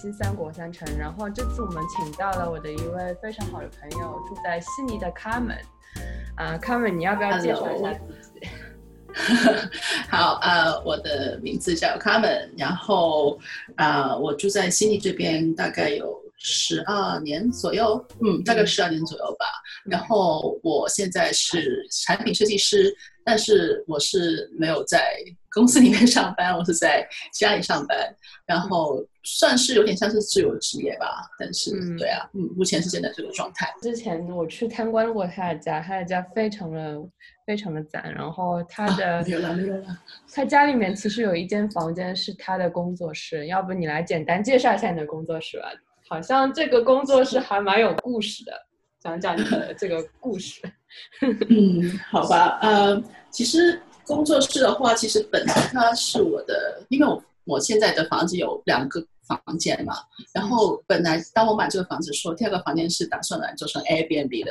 新《三国三城》，然后这次我们请到了我的一位非常好的朋友，住在悉尼的卡门。啊，卡门，你要不要介绍一下自己？好，啊，我的名字叫卡门，然后啊，我住在悉尼这边，大概有十二年左右，嗯，大概十二年左右吧。然后我现在是产品设计师。但是我是没有在公司里面上班，我是在家里上班，然后算是有点像是自由职业吧。但是，对啊，嗯，目前是现在这个状态。之前我去参观过他的家，他的家非常的非常的赞。然后他的没有了，没有了。他家里面其实有一间房间是他的工作室，要不你来简单介绍一下你的工作室吧？好像这个工作室还蛮有故事的，讲讲你的这个故事。嗯，好吧，呃。其实工作室的话，其实本来它是我的，因为我我现在的房子有两个。房间嘛，然后本来当我买这个房子的时候第二个房间是打算来做成 Airbnb 的，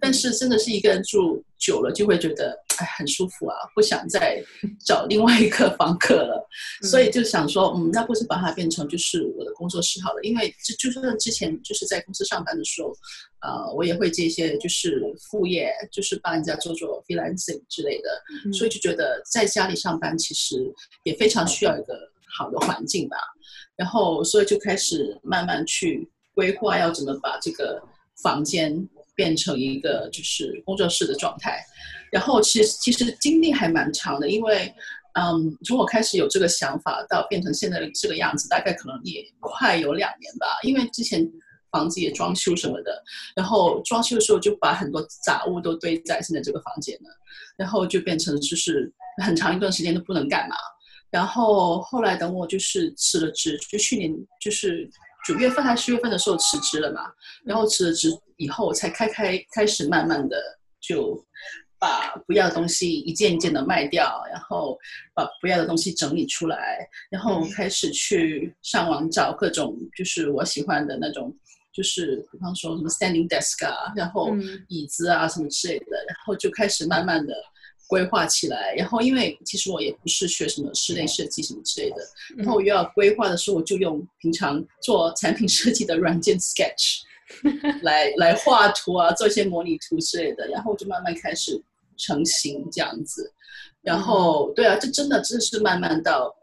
但是真的是一个人住久了就会觉得哎很舒服啊，不想再找另外一个房客了，所以就想说嗯，那不是把它变成就是我的工作室好了，因为就就算之前就是在公司上班的时候，呃，我也会接一些就是副业，就是帮人家做做 freelancing 之类的，所以就觉得在家里上班其实也非常需要一个好的环境吧。然后，所以就开始慢慢去规划，要怎么把这个房间变成一个就是工作室的状态。然后，其实其实经历还蛮长的，因为，嗯，从我开始有这个想法到变成现在这个样子，大概可能也快有两年吧。因为之前房子也装修什么的，然后装修的时候就把很多杂物都堆在现在这个房间了，然后就变成就是很长一段时间都不能干嘛。然后后来等我就是辞了职，就去年就是九月份还是十月份的时候辞职了嘛。然后辞了职以后，我才开开开始慢慢的就把不要的东西一件一件的卖掉，然后把不要的东西整理出来，然后开始去上网找各种就是我喜欢的那种，就是比方说什么 standing desk 啊，然后椅子啊什么之类的，然后就开始慢慢的。规划起来，然后因为其实我也不是学什么室内设计什么之类的，然后我又要规划的时候，我就用平常做产品设计的软件 Sketch 来来画图啊，做一些模拟图之类的，然后就慢慢开始成型这样子。然后对啊，这真的真的是慢慢到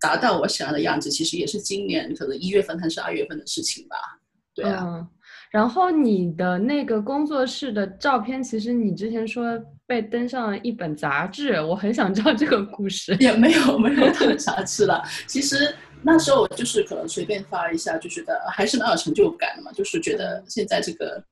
达到我想要的样子，其实也是今年可能一月份还是二月份的事情吧。对啊。然后你的那个工作室的照片，其实你之前说被登上了一本杂志，我很想知道这个故事。也没有没有登杂志了，其实那时候我就是可能随便发一下，就觉得还是蛮有成就感的嘛，就是觉得现在这个，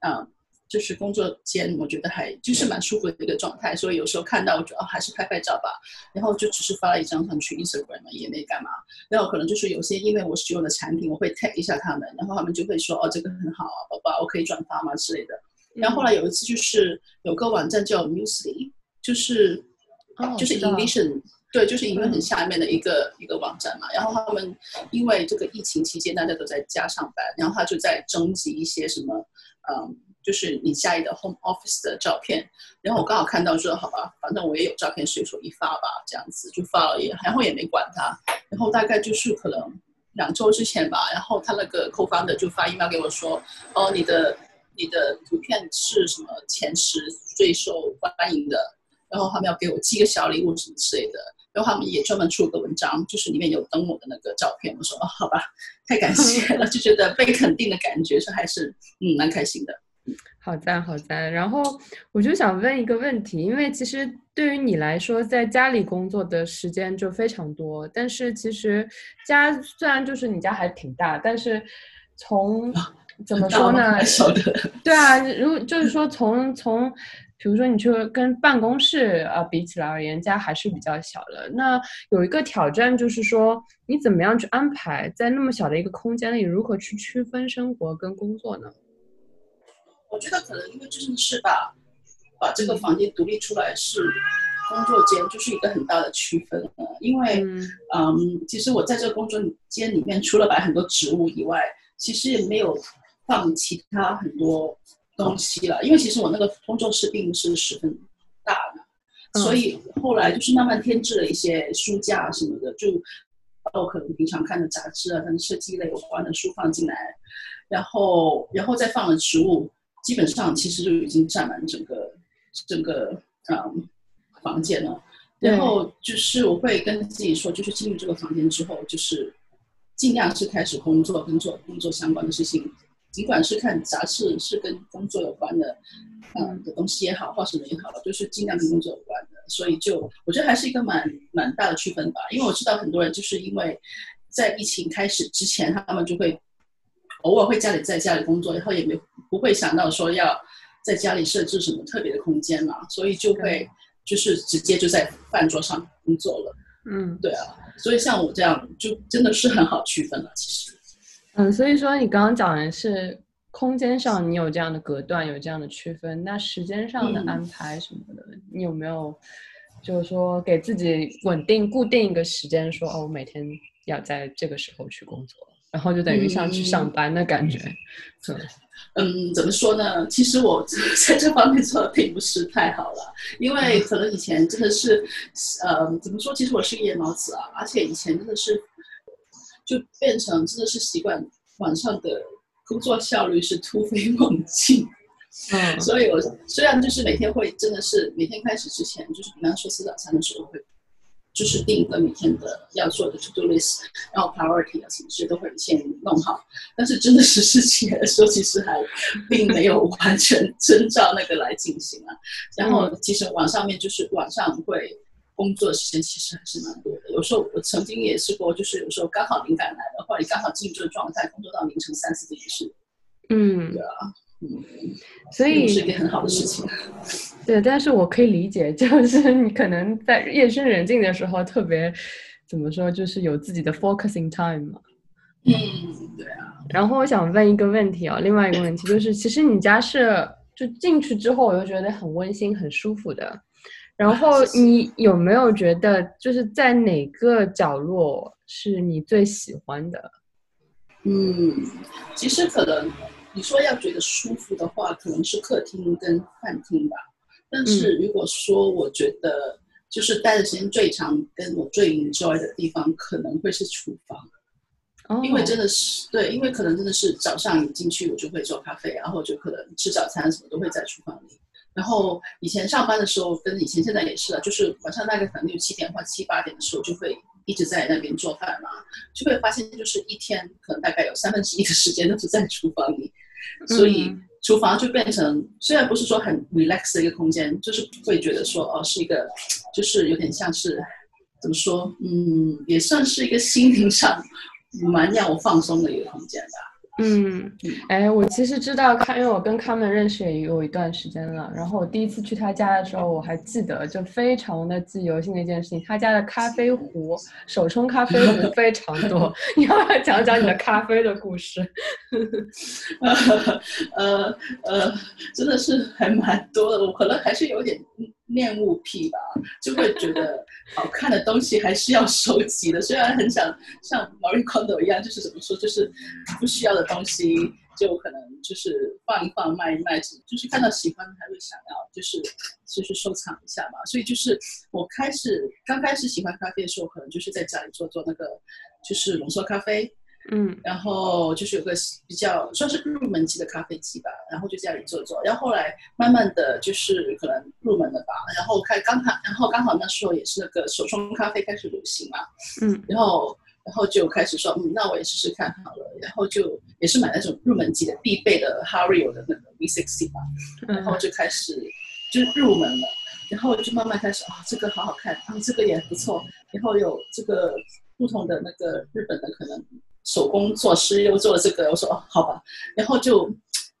嗯。就是工作间，我觉得还就是蛮舒服的一个状态，所以有时候看到，我觉得还是拍拍照吧。然后就只是发了一张上去 Instagram 嘛，也没干嘛。然后可能就是有些因为我使用的产品，我会 tag 一下他们，然后他们就会说哦，这个很好啊，宝宝，我可以转发吗之类的。然后后来有一次就是有个网站叫 Musly，就是就是 Envision，对，就是 Envision 下面的一个一个网站嘛。然后他们因为这个疫情期间大家都在家上班，然后他就在征集一些什么，嗯。就是你家里的 home office 的照片，然后我刚好看到说，好吧，反正我也有照片，随手一发吧，这样子就发了，也然后也没管他，然后大概就是可能两周之前吧，然后他那个 co-founder 就发 email 给我说，哦，你的你的图片是什么前十最受欢迎的，然后他们要给我寄个小礼物什么之类的，然后他们也专门出了个文章，就是里面有登我的那个照片，我说哦，好吧，太感谢了，就觉得被肯定的感觉是还是嗯蛮开心的。好赞，好赞。然后我就想问一个问题，因为其实对于你来说，在家里工作的时间就非常多，但是其实家虽然就是你家还挺大，但是从怎么说呢？对啊，如果就是说从从，比如说你去跟办公室啊比起来而言，家还是比较小的。那有一个挑战就是说，你怎么样去安排在那么小的一个空间里，如何去区分生活跟工作呢？我觉得可能因为这件事吧把这个房间独立出来是工作间，就是一个很大的区分因为嗯，其实我在这个工作间里面，除了摆很多植物以外，其实也没有放其他很多东西了。因为其实我那个工作室并不是十分大的，所以后来就是慢慢添置了一些书架什么的，就把我可能平常看的杂志啊，跟设计类有关的书放进来，然后然后再放了植物，基本上其实就已经占满整个整个嗯房间了。然后就是我会跟自己说，就是进入这个房间之后，就是尽量是开始工作，跟做工作相关的事情，尽管是看杂志是跟工作有关的，嗯的东西也好，或什么也好，就是尽量跟工作有关的。所以就我觉得还是一个蛮蛮大的区分吧，因为我知道很多人就是因为在疫情开始之前，他们就会偶尔会家里在家里工作，然后也没不会想到说要在家里设置什么特别的空间嘛，所以就会。就是直接就在饭桌上工作了，嗯，对啊，所以像我这样就真的是很好区分了，其实，嗯，所以说你刚刚讲的是空间上你有这样的隔断，有这样的区分，那时间上的安排什么的，你有没有就是说给自己稳定固定一个时间，说哦，我每天要在这个时候去工作，然后就等于像去上班的感觉，嗯。嗯，怎么说呢？其实我在这方面做的并不是太好了，因为可能以前真的是，呃，怎么说？其实我是个夜猫子啊，而且以前真的是，就变成真的是习惯晚上的工作效率是突飞猛进。嗯，所以我虽然就是每天会真的是每天开始之前，就是比方说吃早餐的时候会。就是定一个每天的要做的 to do list，然后 priority 啊什么事都会先弄好。但是真的实施起来的时候，其实还并没有完全 遵照那个来进行啊。然后其实网上面就是晚上会工作时间其实还是蛮多的。有时候我曾经也试过，就是有时候刚好灵感来了，或者你刚好进入这个状态，工作到凌晨三四点也是。嗯，对啊。嗯，所以是一件很好的事情。对，但是我可以理解，就是你可能在夜深人静的时候，特别怎么说，就是有自己的 focusing time 嘛。嗯，对啊。然后我想问一个问题啊，另外一个问题就是，其实你家是就进去之后，我就觉得很温馨、很舒服的。然后 你有没有觉得，就是在哪个角落是你最喜欢的？嗯，其实可能。你说要觉得舒服的话，可能是客厅跟饭厅吧。但是如果说我觉得就是待的时间最长、跟我最 enjoy 的地方，可能会是厨房。因为真的是对，因为可能真的是早上一进去我就会做咖啡，然后就可能吃早餐什么都会在厨房里。然后以前上班的时候，跟以前现在也是啊，就是晚上大概可能六七点或七八点的时候就会。一直在那边做饭嘛，就会发现就是一天可能大概有三分之一的时间都是在厨房里，所以厨房就变成虽然不是说很 relax 的一个空间，就是会觉得说哦是一个，就是有点像是怎么说，嗯，也算是一个心灵上蛮让我放松的一个空间吧。嗯，哎，我其实知道康，因为我跟他们认识也有一段时间了。然后我第一次去他家的时候，我还记得，就非常的记忆犹新的一件事情。他家的咖啡壶，手冲咖啡壶非常多。你要不要讲讲你的咖啡的故事？呃呃，真的是还蛮多的。我可能还是有点。恋物癖吧，就会觉得好看的东西还是要收集的。虽然很想像 maricodo 一样，就是怎么说，就是不需要的东西就可能就是放一放、卖一卖，就是看到喜欢的还会想要，就是就是收藏一下嘛。所以就是我开始刚开始喜欢咖啡的时候，可能就是在家里做做那个就是浓缩咖啡。嗯，然后就是有个比较算是入门级的咖啡机吧，然后就在家里做做，然后后来慢慢的就是可能入门了吧，然后开刚好，然后刚好那时候也是那个手冲咖啡开始流行嘛，嗯，然后然后就开始说，嗯，那我也试试看好了，然后就也是买那种入门级的必备的 Hario 的那个 V60 吧，然后就开始就入门了，然后就慢慢开始啊，这个好好看，啊，这个也不错，然后有这个不同的那个日本的可能。手工做师又做了这个，我说哦，好吧，然后就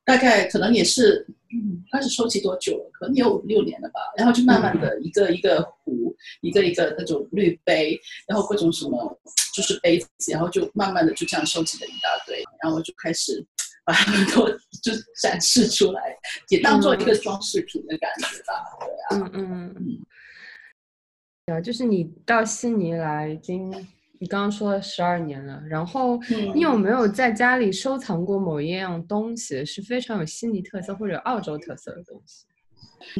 大概可能也是，嗯，开始收集多久了？可能有五六年了吧。然后就慢慢的一个一个壶，一个一个那种滤杯，然后各种什么就是杯子，然后就慢慢的就这样收集了一大堆，然后就开始把它们都就展示出来，也当做一个装饰品的感觉吧。对啊，嗯嗯嗯，啊，就是你到悉尼来已经。你刚刚说了十二年了，然后你有没有在家里收藏过某一样东西是非常有悉尼特色或者澳洲特色的东西？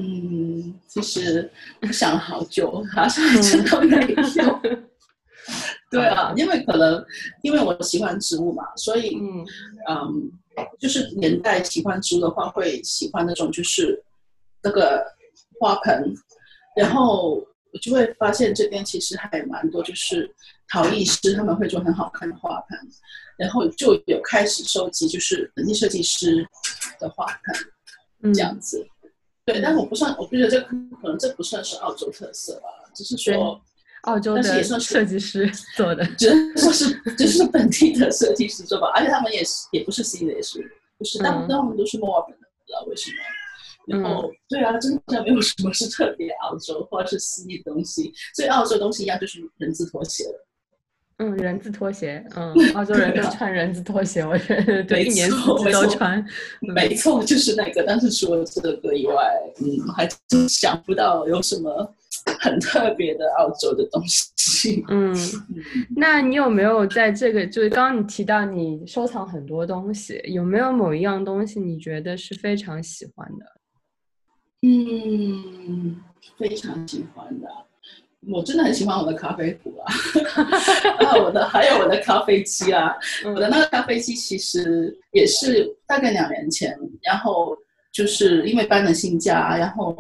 嗯，其实我想了好久，好像真的没有。对啊，因为可能因为我喜欢植物嘛，所以嗯嗯，就是年代喜欢植物的话，会喜欢那种就是那个花盆，然后我就会发现这边其实还蛮多，就是陶艺师他们会做很好看的花盆，然后就有开始收集就是本地设计师的花盆嗯，这样子。对，但是我不算，我不觉得这可能这不算是澳洲特色吧，只是说。澳洲但是的也算是设计师做的。只能说是就是本地的设计师做吧，而且他们也是也不是新的，也是不是，大部分他们都是墨尔本的，不知道为什么。然后、对啊，真的没有什么是特别澳洲或者是西的东西，所以澳洲东西一样就是人字拖鞋了。嗯，人字拖鞋，嗯，澳洲人都穿人字拖鞋，我觉得对，没一年四季错都穿。没错，就是那个。但是除了这个以外，嗯，还真想不到有什么很特别的澳洲的东西。嗯，嗯那你有没有在这个，就是刚刚你提到你收藏很多东西，有没有某一样东西你觉得是非常喜欢的？嗯，非常喜欢的。我真的很喜欢我的咖啡壶啊，啊，我的还有我的咖啡机啊，我的那个咖啡机其实也是大概两年前，然后就是因为搬了新家，然后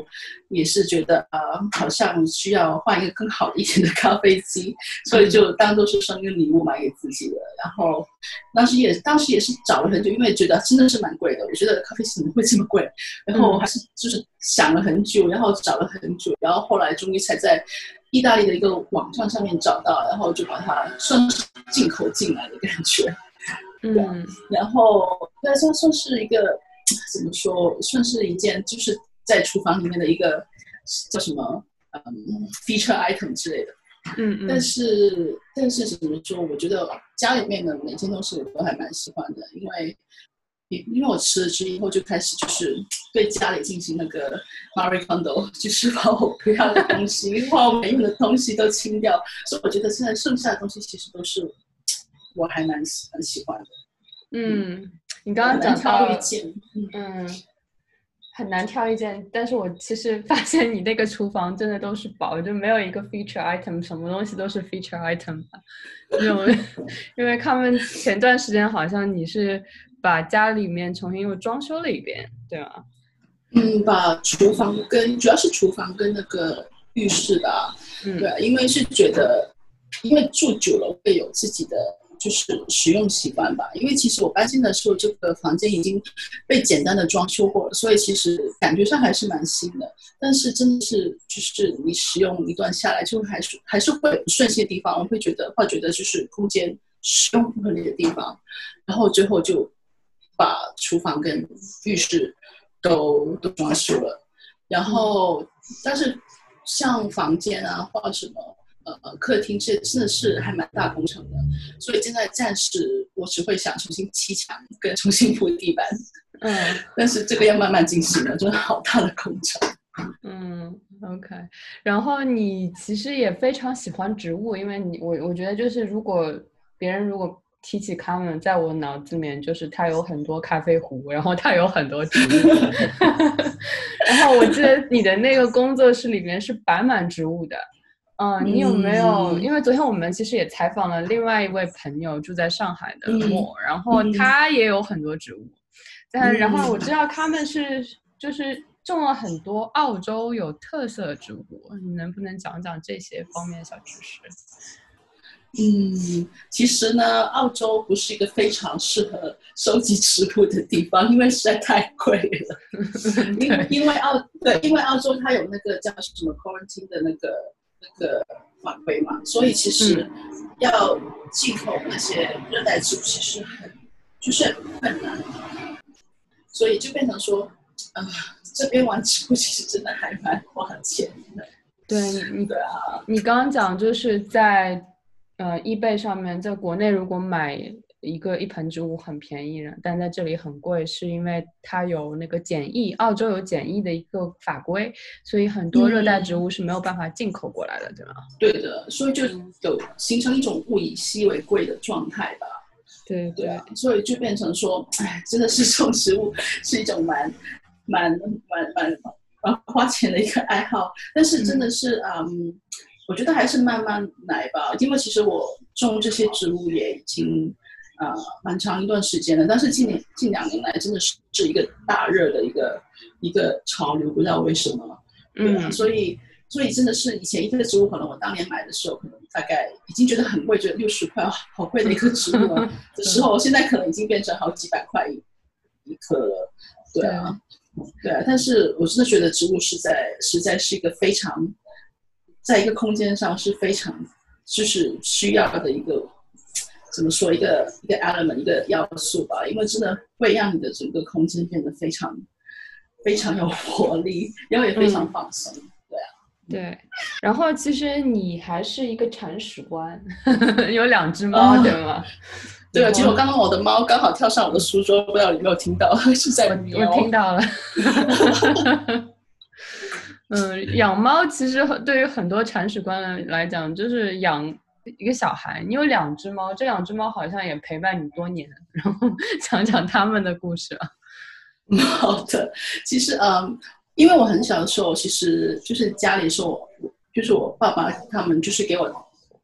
也是觉得呃好像需要换一个更好一点的咖啡机，所以就当做是生日礼物买给自己的。然后当时也当时也是找了很久，因为觉得真的是蛮贵的，我觉得咖啡机怎么会这么贵？然后还是就是想了很久，然后找了很久，然后后来终于才在。意大利的一个网站上面找到，然后就把它算是进口进来的感觉。嗯然后对，算算是一个怎么说，算是一件就是在厨房里面的一个叫什么嗯 feature item 之类的。嗯嗯但是但是怎么说，我觉得家里面的每件东西我都还蛮喜欢的，因为因为我辞了职以后就开始就是对家里进行那个 Marie Kondo，就是把我不要的东西、把我没用的东西都清掉，所以我觉得现在剩下的东西其实都是我还蛮喜蛮喜欢的。嗯，你刚刚讲到挑一件，嗯嗯，很难挑一件，但是我其实发现你那个厨房真的都是宝，就没有一个 feature item，什么东西都是 feature item 吧。因为 因为他们前段时间好像你是把家里面重新又装修了一遍，对吗？嗯，把厨房跟主要是厨房跟那个浴室吧，嗯对啊，因为是觉得，因为住久了会有自己的就是使用习惯吧。因为其实我搬进的时候，这个房间已经被简单的装修过了，所以其实感觉上还是蛮新的。但是真的是就是你使用一段下来，就还是还是会有不顺心的地方，我会觉得会觉得就是空间使用不合理的地方，然后最后就把厨房跟浴室都都装修了。然后，但是像房间啊或者什么呃客厅这真的是还蛮大工程的，所以现在暂时我只会想重新砌墙跟重新铺地板，嗯但是这个要慢慢进行了，真的好大的工程。嗯，OK。然后你其实也非常喜欢植物，因为你我我觉得就是如果别人如果提起他们，在我脑子里面就是他有很多咖啡壶，然后他有很多植物。然后我记得你的那个工作室里面是摆满植物的。嗯，你有没有？嗯因为昨天我们其实也采访了另外一位朋友，住在上海的嗯莫，然后嗯他也有很多植物。但然后我嗯知道他们是就是种了很多澳洲有特色的植物，你能不能讲讲这些方面的小知识？嗯，其实呢，澳洲不是一个非常适合收集植物的地方，因为实在太贵了。因为因为澳对，因为澳洲它有那个叫什么 quarantine 的那个那个法规嘛，所以其实要进口那些热带植物其实很就是很困难，所以就变成说，啊、这边玩植物其实真的还蛮花钱的。对你，对啊，你刚刚讲就是在呃 eBay 上面，在国内如果买一个一盆植物很便宜的，但在这里很贵，是因为它有那个检疫，澳洲有检疫的一个法规，所以很多热带植物是没有办法进口过来的，对吗？对的，所以就有形成一种物以稀为贵的状态吧。对对啊，所以就变成说，哎，真的是种植物是一种蛮蛮蛮蛮蛮花钱的一个爱好，但是真的是嗯我觉得还是慢慢来吧，因为其实我种这些植物也已经呃蛮长一段时间了，但是近年近两年来真的是是一个大热的一个一个潮流，不知道为什么。对啊，所以所以真的是以前一个植物，可能我当年买的时候，可能大概已经觉得很贵，觉得六十块好贵的一个植物 的时候，现在可能已经变成好几百块一一颗了。对啊，对啊，但是我真的觉得植物实在实在是一个非常，在一个空间上是非常就是需要的一个怎么说一个一个 element 一个要素吧，因为真的会让你的整个空间变得非常。非常有活力，然后也非常放松，对啊，对。然后其实你还是一个铲屎官，有两只猫，对吗？对啊，其实我刚刚我的猫刚好跳上我的书桌，不知道你有没有听到？是在我听到了。嗯，养猫其实对于很多铲屎官来讲，就是养一个小孩。你有两只猫，这两只猫好像也陪伴你多年。然后 讲讲他们的故事啊。好的，其实嗯，因为我很小的时候，其实就是家里是我，就是我爸爸他们就是给我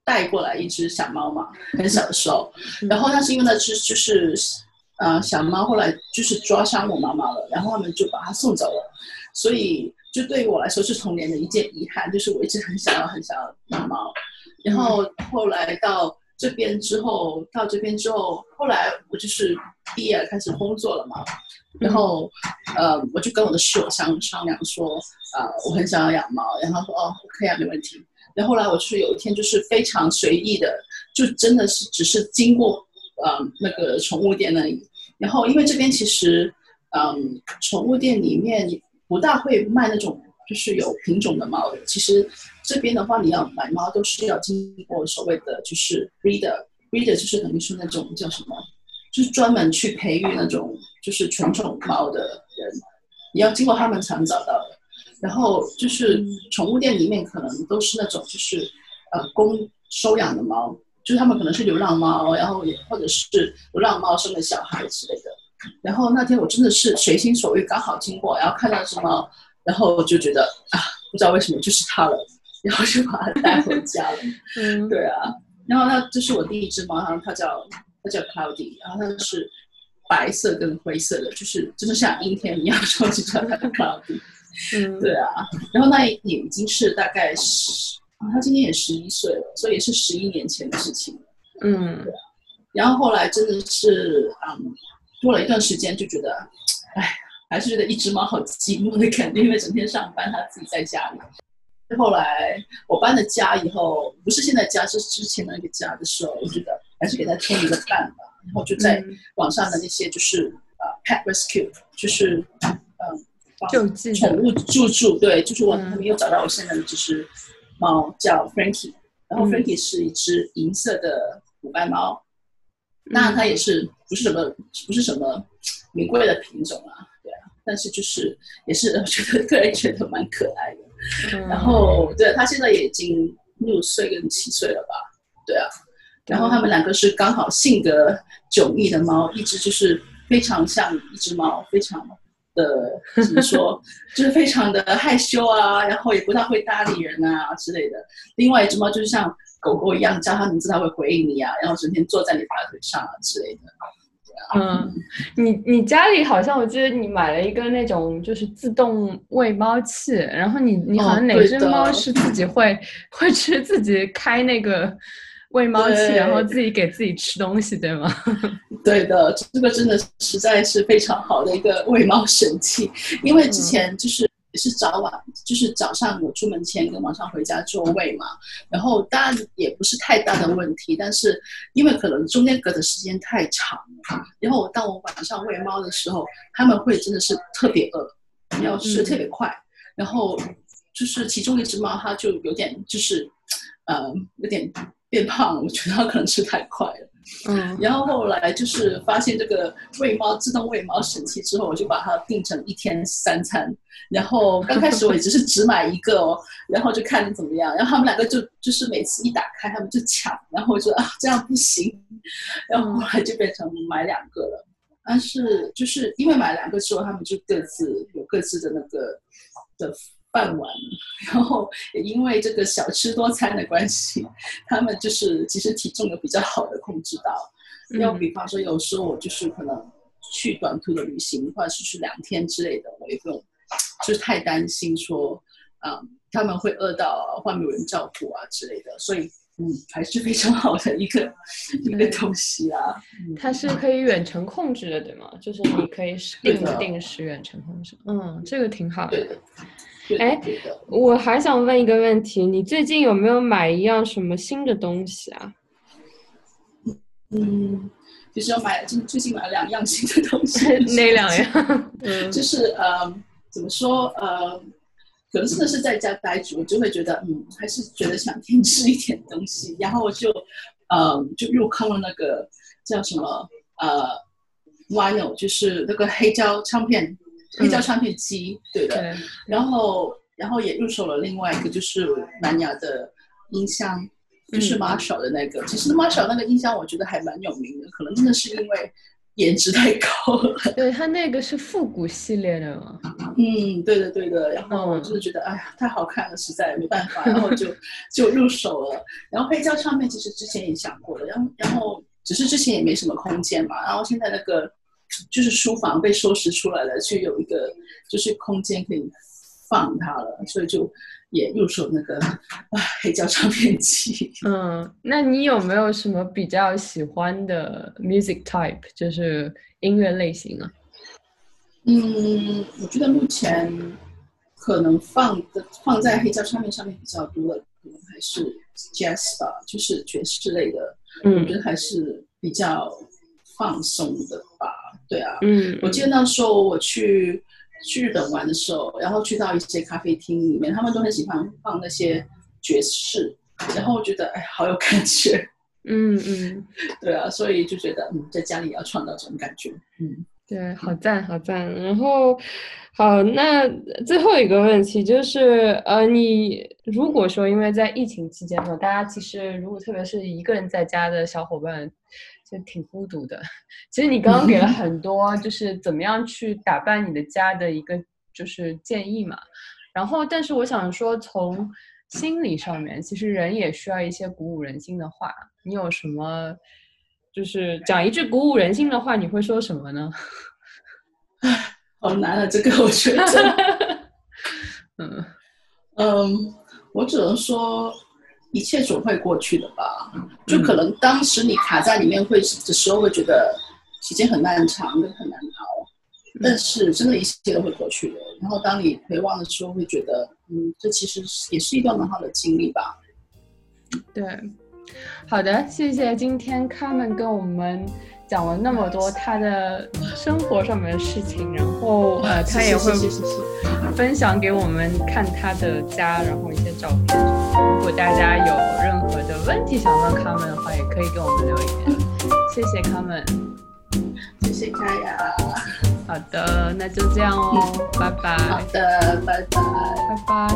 带过来一只小猫嘛，很小的时候，然后那是因为那只就是呃小猫后来就是抓伤我妈妈了，然后他们就把它送走了，所以就对于我来说是童年的一件遗憾，就是我一直很想要很想要养猫，然后后来到这边之后，到这边之后，后来我就是毕业开始工作了嘛。然后，呃，我就跟我的室友商商量说，呃，我很想要养猫，然后说，哦，OK 啊，没问题。然后后来我就是有一天就是非常随意的，就真的是只是经过，呃，那个宠物店那里。然后因为这边其实，嗯，宠物店里面不大会卖那种就是有品种的猫的。其实这边的话，你要买猫都是要经过所谓的就是 breeder，breeder 就是等于是那种叫什么？就是专门去培育那种就是纯种猫的人，你要经过他们才能找到的。然后就是宠物店里面可能都是那种就是呃公收养的猫，就是他们可能是流浪猫，然后也或者是流浪猫生的小孩之类的。然后那天我真的是随心所欲，刚好经过，然后看到什么，然后我就觉得啊，不知道为什么就是它了，然后就把它带回家了。嗯，对啊。然后那这是我第一只猫，然后它叫。它叫 Cloudy，然后它是白色跟灰色的，就是真的像阴天一样，超级叫它 Cloudy。嗯，对啊。然后那也已经是大概十，它今年也十一岁了，所以也是十一年前的事情了。嗯，对啊。然后后来真的是，嗯，过了一段时间就觉得，哎，还是觉得一只猫好寂寞的感觉，因为整天上班，它自己在家里。后来我搬了家以后，不是现在家，是之前那个家的时候，我觉得。还是给它添一个伴吧，然后就在网上的那些就是呃 pet rescue，就是嗯救济宠物救助，对，就是我他们又找到我现在的这只猫叫 Frankie，然后 Frankie 是一只银色的虎斑猫，那它也是不是什么不是什么名贵的品种啊，对啊，但是就是也是 我觉得个人觉得蛮可爱的，然后对它现在也已经六岁跟七岁了吧，对啊。然后他们两个是刚好性格迥异的猫，一只就是非常像一只猫，非常的怎么说，就是非常的害羞啊，然后也不太会搭理人啊之类的。另外一只猫就是像狗狗一样，叫它名字它会回应你啊，然后整天坐在你大腿上啊之类的。嗯，你你家里好像我记得你买了一个那种就是自动喂猫器，然后你你好像哪只猫是自己会 会吃自己开那个。喂猫器，然后自己给自己吃东西，对吗？对的，这个真的实在是非常好的一个喂猫神器。因为之前就是也是早晚，就是早上我出门前跟晚上回家做喂嘛，然后当然也不是太大的问题，但是因为可能中间隔的时间太长了，然后当我晚上喂猫的时候，他们会真的是特别饿，要吃特别快，然后就是其中一只猫它就有点就是，呃，有点。变胖，我觉得它可能吃太快了。嗯，然后后来就是发现这个喂猫自动喂猫神器之后，我就把它定成一天三餐。然后刚开始我也只是只买一个哦，然后就看怎么样。然后他们两个就就是每次一打开，他们就抢。然后我觉得啊这样不行，然后后来就变成买两个了。但是就是因为买两个之后，他们就各自有各自的那个的饭碗，然后也因为这个小吃多餐的关系，他们就是其实体重有比较好的控制到。要比方说，有时候我就是可能去短途的旅行，或者是去两天之类的，我也不用就是太担心说，嗯，他们会饿到，或没有人照顾啊之类的，所以。嗯，还是非常好的一个 一个东西啊。它是可以远程控制的，对吗？就是你可以定定时远程控制。嗯，这个挺好的。哎，我还想问一个问题，你最近有没有买一样什么新的东西啊？嗯，其实我买最最近买了两样新的东西。哪两样？嗯，就是呃，怎么说呃。可能真的是在家待着，我就会觉得，嗯，还是觉得想添置一点东西，然后我就，呃，就入坑了那个叫什么，呃，Vinyl，就是那个黑胶唱片，黑胶唱片机，对的。然后，然后也入手了另外一个，就是蓝牙的音箱，就是 Marshall 的那个。其实 Marshall 那个音箱，我觉得还蛮有名的，可能真的是因为。颜值太高了，对它那个是复古系列的嘛？嗯，对的对的。然后我就是觉得，哎呀，太好看了，实在没办法，然后就就入手了。然后黑胶唱片其实之前也想过了，然后然后只是之前也没什么空间嘛。然后现在那个就是书房被收拾出来了，就有一个就是空间可以放它了，所以就。也入手那个啊黑胶唱片机。嗯，那你有没有什么比较喜欢的 music type，就是音乐类型啊？嗯，我觉得目前可能放的放在黑胶唱片上面比较多的，可能还是 jazz 吧，就是爵士类的。嗯，我觉得还是比较放松的吧。对啊。嗯，我记得那时候我去。去日本玩的时候，然后去到一些咖啡厅里面，他们都很喜欢放那些爵士，然后我觉得哎，好有感觉。嗯嗯，对啊，所以就觉得嗯，在家里也要创造这种感觉。嗯，对，好赞好赞。然后好，那最后一个问题就是，呃，你如果说因为在疫情期间嘛，大家其实如果特别是一个人在家的小伙伴。就挺孤独的。其实你刚刚给了很多，就是怎么样去打扮你的家的一个就是建议嘛。然后，但是我想说，从心理上面，其实人也需要一些鼓舞人心的话。你有什么，就是讲一句鼓舞人心的话，你会说什么呢？好难啊，这个我觉得。嗯嗯，我只能说。一切总会过去的吧，就可能当时你卡在里面会的时候，会觉得时间很漫长，跟很难熬。但是真的，一切都会过去的。然后当你回望的时候，会觉得，嗯，这其实也是一段蛮好的经历吧。对，好的，谢谢今天他们跟我们。讲了那么多他的生活上面的事情，然后呃，他也会分享给我们看他的家，然后一些照片。如果大家有任何的问题想问康们的话，也可以给我们留言。谢谢康们，谢谢佳雅。好的，那就这样哦，拜拜。好的，拜拜，拜拜。